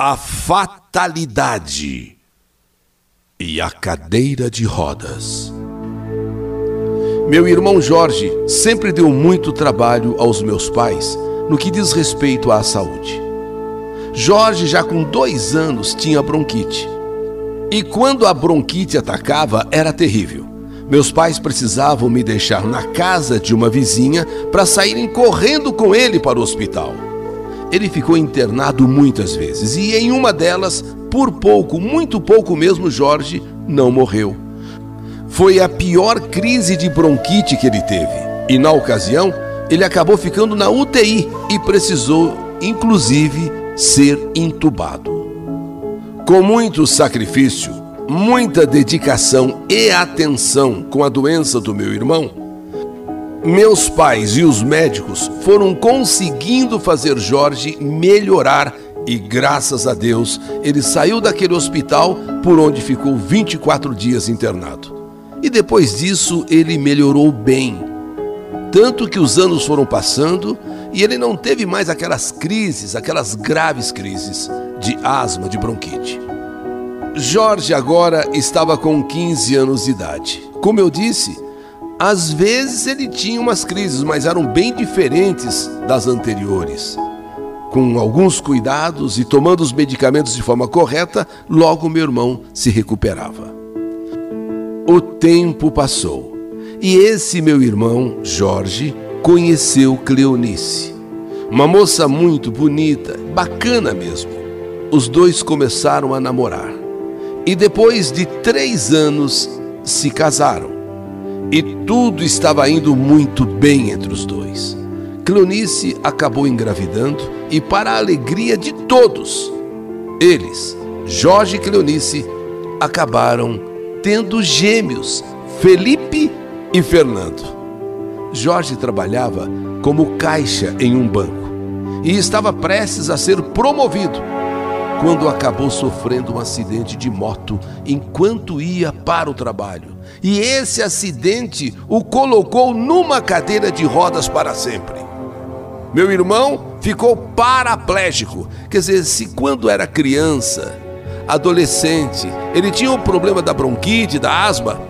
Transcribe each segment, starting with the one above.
a fatalidade e a cadeira de rodas. Meu irmão Jorge sempre deu muito trabalho aos meus pais no que diz respeito à saúde. Jorge, já com dois anos, tinha bronquite. E quando a bronquite atacava, era terrível. Meus pais precisavam me deixar na casa de uma vizinha para saírem correndo com ele para o hospital. Ele ficou internado muitas vezes e em uma delas, por pouco, muito pouco mesmo, Jorge não morreu. Foi a pior crise de bronquite que ele teve e, na ocasião, ele acabou ficando na UTI e precisou, inclusive, ser intubado. Com muito sacrifício, muita dedicação e atenção com a doença do meu irmão, meus pais e os médicos foram conseguindo fazer Jorge melhorar e graças a Deus ele saiu daquele hospital por onde ficou 24 dias internado. E depois disso ele melhorou bem. Tanto que os anos foram passando e ele não teve mais aquelas crises, aquelas graves crises de asma, de bronquite. Jorge agora estava com 15 anos de idade. Como eu disse, às vezes ele tinha umas crises, mas eram bem diferentes das anteriores. Com alguns cuidados e tomando os medicamentos de forma correta, logo meu irmão se recuperava. O tempo passou e esse meu irmão, Jorge, conheceu Cleonice. Uma moça muito bonita, bacana mesmo. Os dois começaram a namorar e depois de três anos se casaram. E tudo estava indo muito bem entre os dois. Cleonice acabou engravidando e, para a alegria de todos, eles, Jorge e Cleonice, acabaram tendo gêmeos, Felipe e Fernando. Jorge trabalhava como caixa em um banco e estava prestes a ser promovido quando acabou sofrendo um acidente de moto enquanto ia para o trabalho. E esse acidente o colocou numa cadeira de rodas para sempre. Meu irmão ficou paraplégico. Quer dizer, se quando era criança, adolescente, ele tinha o problema da bronquite, da asma,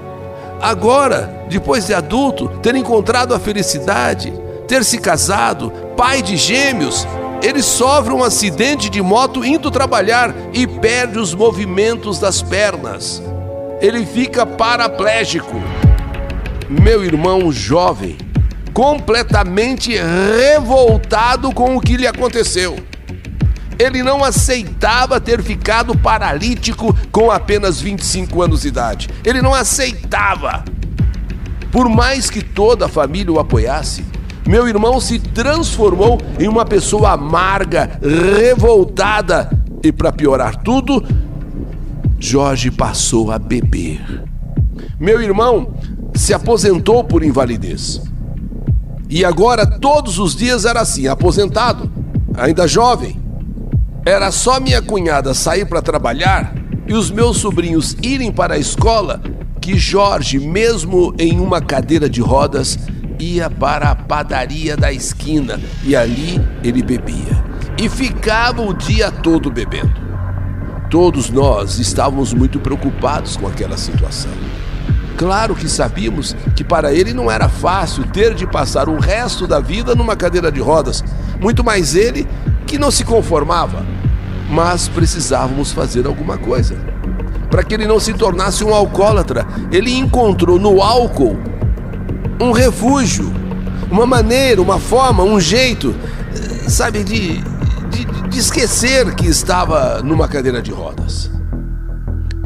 agora, depois de adulto, ter encontrado a felicidade, ter se casado, pai de gêmeos, ele sofre um acidente de moto indo trabalhar e perde os movimentos das pernas. Ele fica paraplégico. Meu irmão jovem, completamente revoltado com o que lhe aconteceu. Ele não aceitava ter ficado paralítico com apenas 25 anos de idade. Ele não aceitava. Por mais que toda a família o apoiasse, meu irmão se transformou em uma pessoa amarga, revoltada e, para piorar tudo, Jorge passou a beber. Meu irmão se aposentou por invalidez. E agora todos os dias era assim, aposentado, ainda jovem. Era só minha cunhada sair para trabalhar e os meus sobrinhos irem para a escola que Jorge, mesmo em uma cadeira de rodas, ia para a padaria da esquina e ali ele bebia. E ficava o dia todo bebendo. Todos nós estávamos muito preocupados com aquela situação. Claro que sabíamos que para ele não era fácil ter de passar o resto da vida numa cadeira de rodas, muito mais ele que não se conformava. Mas precisávamos fazer alguma coisa. Para que ele não se tornasse um alcoólatra, ele encontrou no álcool um refúgio, uma maneira, uma forma, um jeito, sabe, de, de, de esquecer que estava numa cadeira de rodas.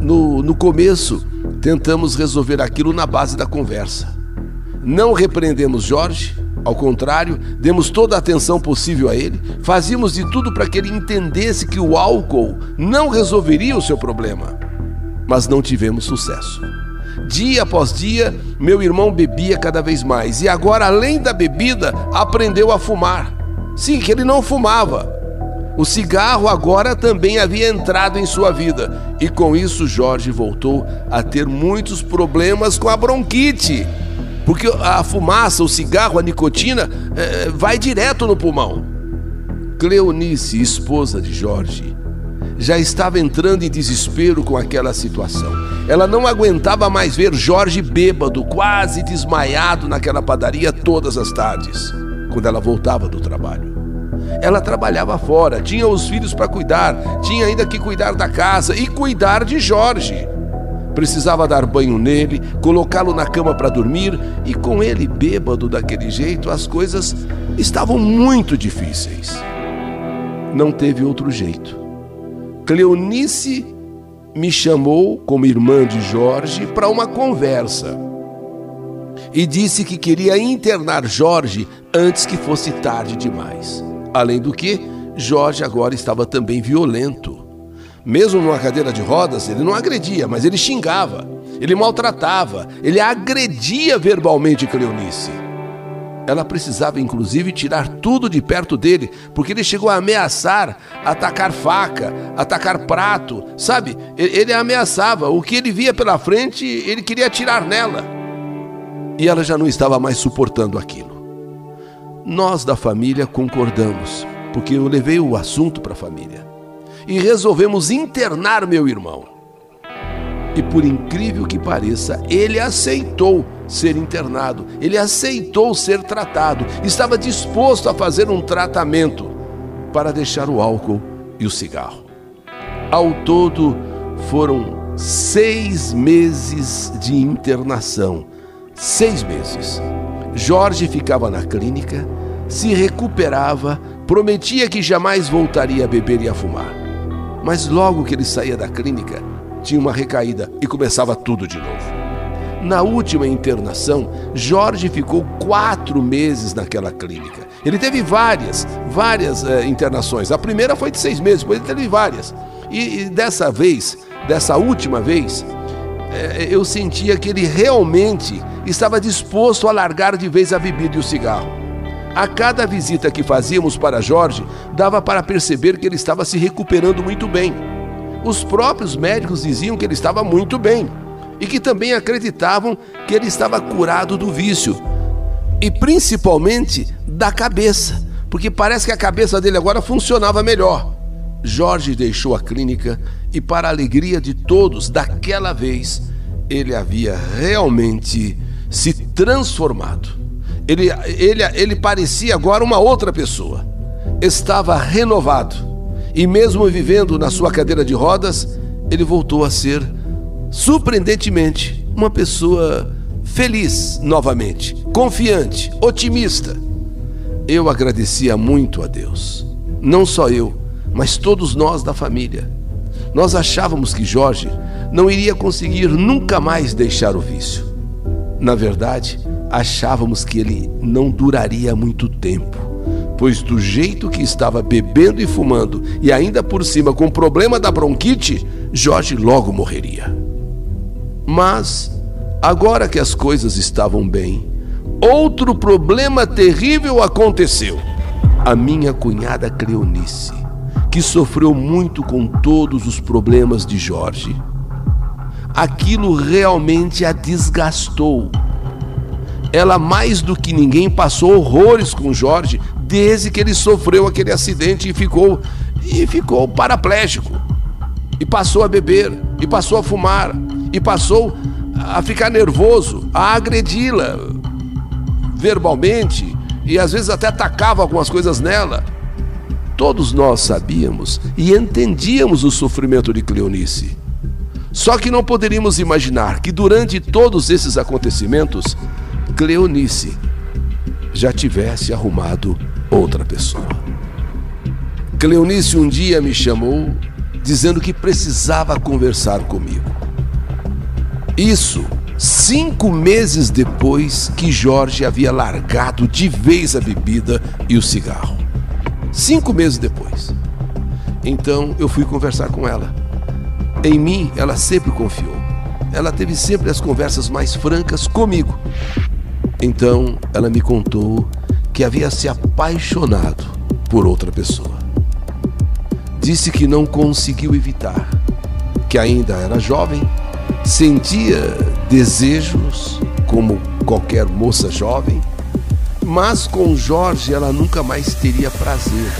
No, no começo, tentamos resolver aquilo na base da conversa. Não repreendemos Jorge, ao contrário, demos toda a atenção possível a ele, fazíamos de tudo para que ele entendesse que o álcool não resolveria o seu problema. Mas não tivemos sucesso. Dia após dia, meu irmão bebia cada vez mais e agora, além da bebida, aprendeu a fumar. Sim, que ele não fumava. O cigarro agora também havia entrado em sua vida e com isso Jorge voltou a ter muitos problemas com a bronquite. Porque a fumaça, o cigarro, a nicotina é, vai direto no pulmão. Cleonice, esposa de Jorge, já estava entrando em desespero com aquela situação. Ela não aguentava mais ver Jorge bêbado, quase desmaiado naquela padaria todas as tardes, quando ela voltava do trabalho. Ela trabalhava fora, tinha os filhos para cuidar, tinha ainda que cuidar da casa e cuidar de Jorge. Precisava dar banho nele, colocá-lo na cama para dormir, e com ele bêbado daquele jeito, as coisas estavam muito difíceis. Não teve outro jeito. Cleonice me chamou, como irmã de Jorge, para uma conversa e disse que queria internar Jorge antes que fosse tarde demais. Além do que, Jorge agora estava também violento. Mesmo numa cadeira de rodas, ele não agredia, mas ele xingava, ele maltratava, ele agredia verbalmente Cleonice. Ela precisava, inclusive, tirar tudo de perto dele, porque ele chegou a ameaçar, atacar faca, atacar prato, sabe? Ele ameaçava. O que ele via pela frente, ele queria atirar nela. E ela já não estava mais suportando aquilo. Nós da família concordamos, porque eu levei o assunto para a família e resolvemos internar meu irmão. E por incrível que pareça, ele aceitou ser internado, ele aceitou ser tratado, estava disposto a fazer um tratamento para deixar o álcool e o cigarro. Ao todo, foram seis meses de internação. Seis meses. Jorge ficava na clínica, se recuperava, prometia que jamais voltaria a beber e a fumar. Mas logo que ele saía da clínica, tinha uma recaída e começava tudo de novo. Na última internação, Jorge ficou quatro meses naquela clínica. Ele teve várias, várias uh, internações. A primeira foi de seis meses, depois ele teve várias. E, e dessa vez, dessa última vez, uh, eu sentia que ele realmente estava disposto a largar de vez a bebida e o cigarro. A cada visita que fazíamos para Jorge, dava para perceber que ele estava se recuperando muito bem. Os próprios médicos diziam que ele estava muito bem e que também acreditavam que ele estava curado do vício e principalmente da cabeça, porque parece que a cabeça dele agora funcionava melhor. Jorge deixou a clínica e, para a alegria de todos, daquela vez ele havia realmente se transformado. Ele, ele, ele parecia agora uma outra pessoa. Estava renovado. E mesmo vivendo na sua cadeira de rodas, ele voltou a ser, surpreendentemente, uma pessoa feliz novamente, confiante, otimista. Eu agradecia muito a Deus. Não só eu, mas todos nós da família. Nós achávamos que Jorge não iria conseguir nunca mais deixar o vício. Na verdade, achávamos que ele não duraria muito tempo, pois do jeito que estava bebendo e fumando, e ainda por cima com o problema da bronquite, Jorge logo morreria. Mas, agora que as coisas estavam bem, outro problema terrível aconteceu. A minha cunhada Cleonice, que sofreu muito com todos os problemas de Jorge, aquilo realmente a desgastou ela mais do que ninguém passou horrores com Jorge desde que ele sofreu aquele acidente e ficou e ficou paraplégico. E passou a beber, e passou a fumar, e passou a ficar nervoso, a agredi-la verbalmente e às vezes até atacava algumas coisas nela. Todos nós sabíamos e entendíamos o sofrimento de Cleonice. Só que não poderíamos imaginar que durante todos esses acontecimentos Cleonice já tivesse arrumado outra pessoa. Cleonice um dia me chamou dizendo que precisava conversar comigo. Isso cinco meses depois que Jorge havia largado de vez a bebida e o cigarro. Cinco meses depois. Então eu fui conversar com ela. Em mim, ela sempre confiou. Ela teve sempre as conversas mais francas comigo. Então ela me contou que havia se apaixonado por outra pessoa. Disse que não conseguiu evitar, que ainda era jovem, sentia desejos como qualquer moça jovem, mas com Jorge ela nunca mais teria prazer,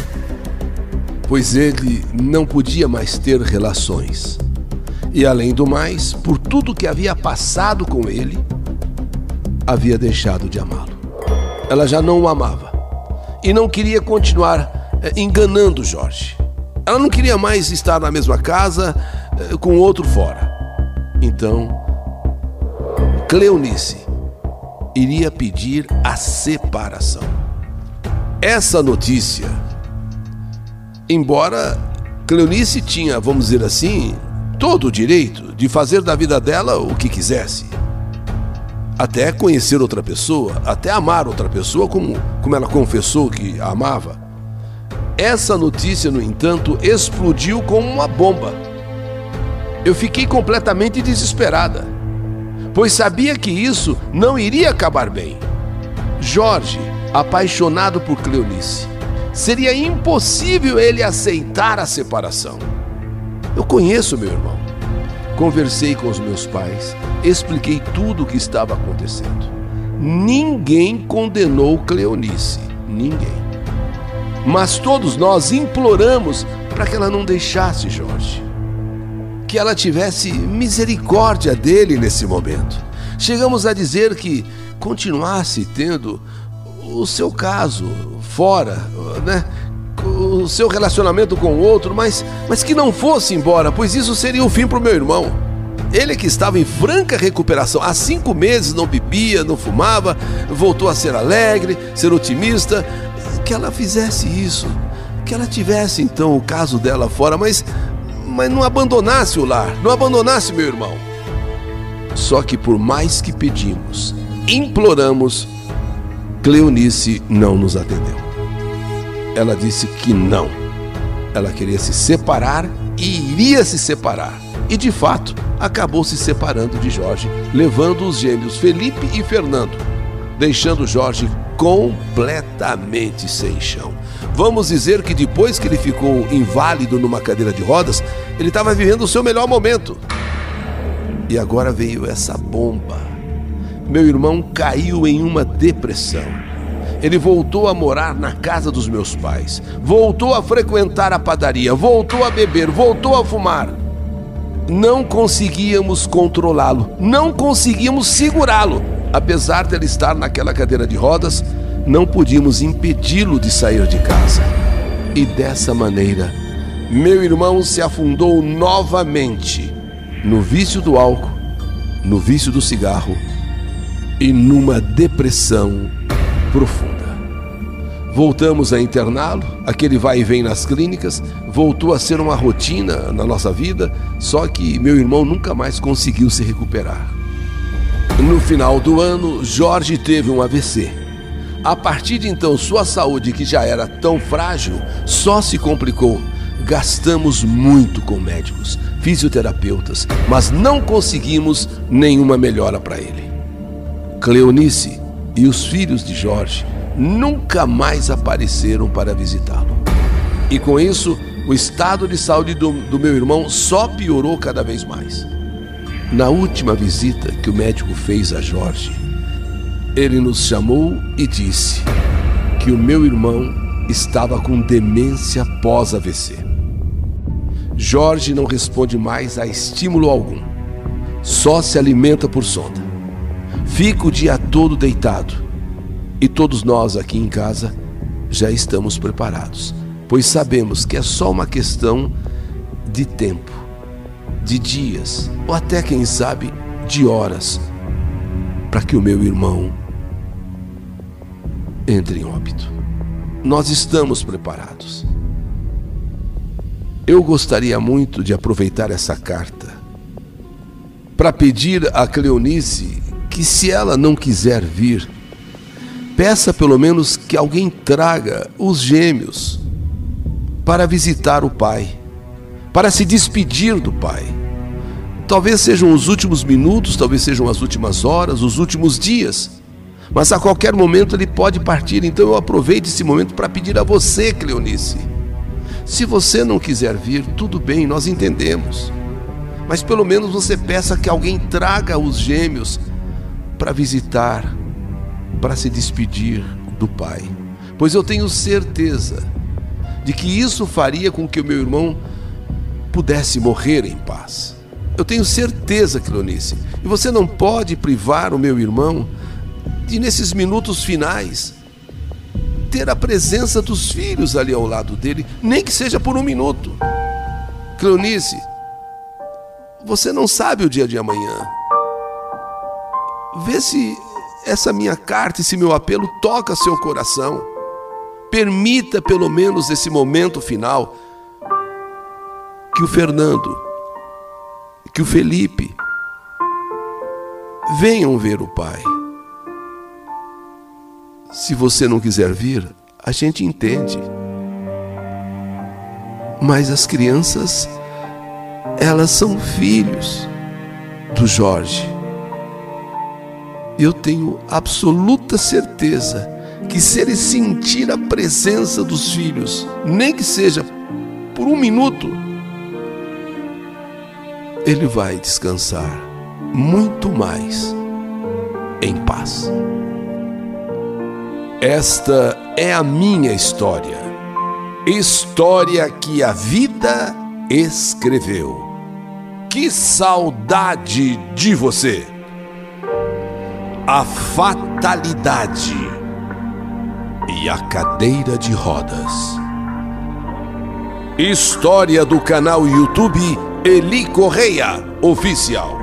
pois ele não podia mais ter relações. E além do mais, por tudo que havia passado com ele, havia deixado de amá-lo. Ela já não o amava e não queria continuar eh, enganando Jorge. Ela não queria mais estar na mesma casa eh, com outro fora. Então, Cleonice iria pedir a separação. Essa notícia, embora Cleonice tinha, vamos dizer assim, todo o direito de fazer da vida dela o que quisesse. Até conhecer outra pessoa, até amar outra pessoa como, como ela confessou que amava. Essa notícia, no entanto, explodiu como uma bomba. Eu fiquei completamente desesperada pois sabia que isso não iria acabar bem. Jorge, apaixonado por Cleonice, seria impossível ele aceitar a separação. Eu conheço meu irmão. Conversei com os meus pais, expliquei tudo o que estava acontecendo. Ninguém condenou Cleonice, ninguém. Mas todos nós imploramos para que ela não deixasse Jorge que ela tivesse misericórdia dele nesse momento. Chegamos a dizer que continuasse tendo o seu caso fora, né? O seu relacionamento com o outro, mas, mas que não fosse embora, pois isso seria o fim para o meu irmão. Ele que estava em franca recuperação, há cinco meses não bebia, não fumava, voltou a ser alegre, ser otimista, que ela fizesse isso, que ela tivesse então o caso dela fora, mas mas não abandonasse o lar, não abandonasse meu irmão. Só que por mais que pedimos, imploramos, Cleonice não nos atendeu. Ela disse que não. Ela queria se separar e iria se separar. E de fato, acabou se separando de Jorge, levando os gêmeos Felipe e Fernando, deixando Jorge completamente sem chão. Vamos dizer que depois que ele ficou inválido numa cadeira de rodas, ele estava vivendo o seu melhor momento. E agora veio essa bomba. Meu irmão caiu em uma depressão. Ele voltou a morar na casa dos meus pais, voltou a frequentar a padaria, voltou a beber, voltou a fumar. Não conseguíamos controlá-lo, não conseguíamos segurá-lo. Apesar de ele estar naquela cadeira de rodas, não podíamos impedi-lo de sair de casa. E dessa maneira, meu irmão se afundou novamente no vício do álcool, no vício do cigarro e numa depressão profunda. Voltamos a interná-lo, aquele vai e vem nas clínicas, voltou a ser uma rotina na nossa vida, só que meu irmão nunca mais conseguiu se recuperar. No final do ano, Jorge teve um AVC a partir de então, sua saúde, que já era tão frágil, só se complicou. Gastamos muito com médicos, fisioterapeutas, mas não conseguimos nenhuma melhora para ele. Cleonice e os filhos de Jorge nunca mais apareceram para visitá-lo. E com isso, o estado de saúde do, do, meu irmão só piorou cada vez mais. Na última visita que o médico fez a Jorge, ele nos chamou e disse que o meu irmão estava com demência pós-AVC. Jorge não responde mais a estímulo algum, só se alimenta por sonda. Fica o dia todo deitado e todos nós aqui em casa já estamos preparados, pois sabemos que é só uma questão de tempo, de dias ou até, quem sabe, de horas para que o meu irmão entre em óbito. Nós estamos preparados. Eu gostaria muito de aproveitar essa carta para pedir a Cleonice que, se ela não quiser vir, peça pelo menos que alguém traga os gêmeos para visitar o pai, para se despedir do pai. Talvez sejam os últimos minutos, talvez sejam as últimas horas, os últimos dias mas a qualquer momento ele pode partir. Então eu aproveito esse momento para pedir a você, Cleonice. Se você não quiser vir, tudo bem, nós entendemos. Mas pelo menos você peça que alguém traga os gêmeos para visitar, para se despedir do pai. Pois eu tenho certeza de que isso faria com que o meu irmão pudesse morrer em paz. Eu tenho certeza, Cleonice, e você não pode privar o meu irmão de, nesses minutos finais, ter a presença dos filhos ali ao lado dele, nem que seja por um minuto. Cleonice, você não sabe o dia de amanhã. Vê se essa minha carta, esse meu apelo toca seu coração. Permita pelo menos esse momento final que o Fernando, que o Felipe venham ver o pai. Se você não quiser vir, a gente entende. Mas as crianças, elas são filhos do Jorge. Eu tenho absoluta certeza que se ele sentir a presença dos filhos, nem que seja por um minuto, ele vai descansar muito mais em paz. Esta é a minha história, história que a vida escreveu. Que saudade de você! A fatalidade e a cadeira de rodas. História do canal YouTube Eli Correia Oficial.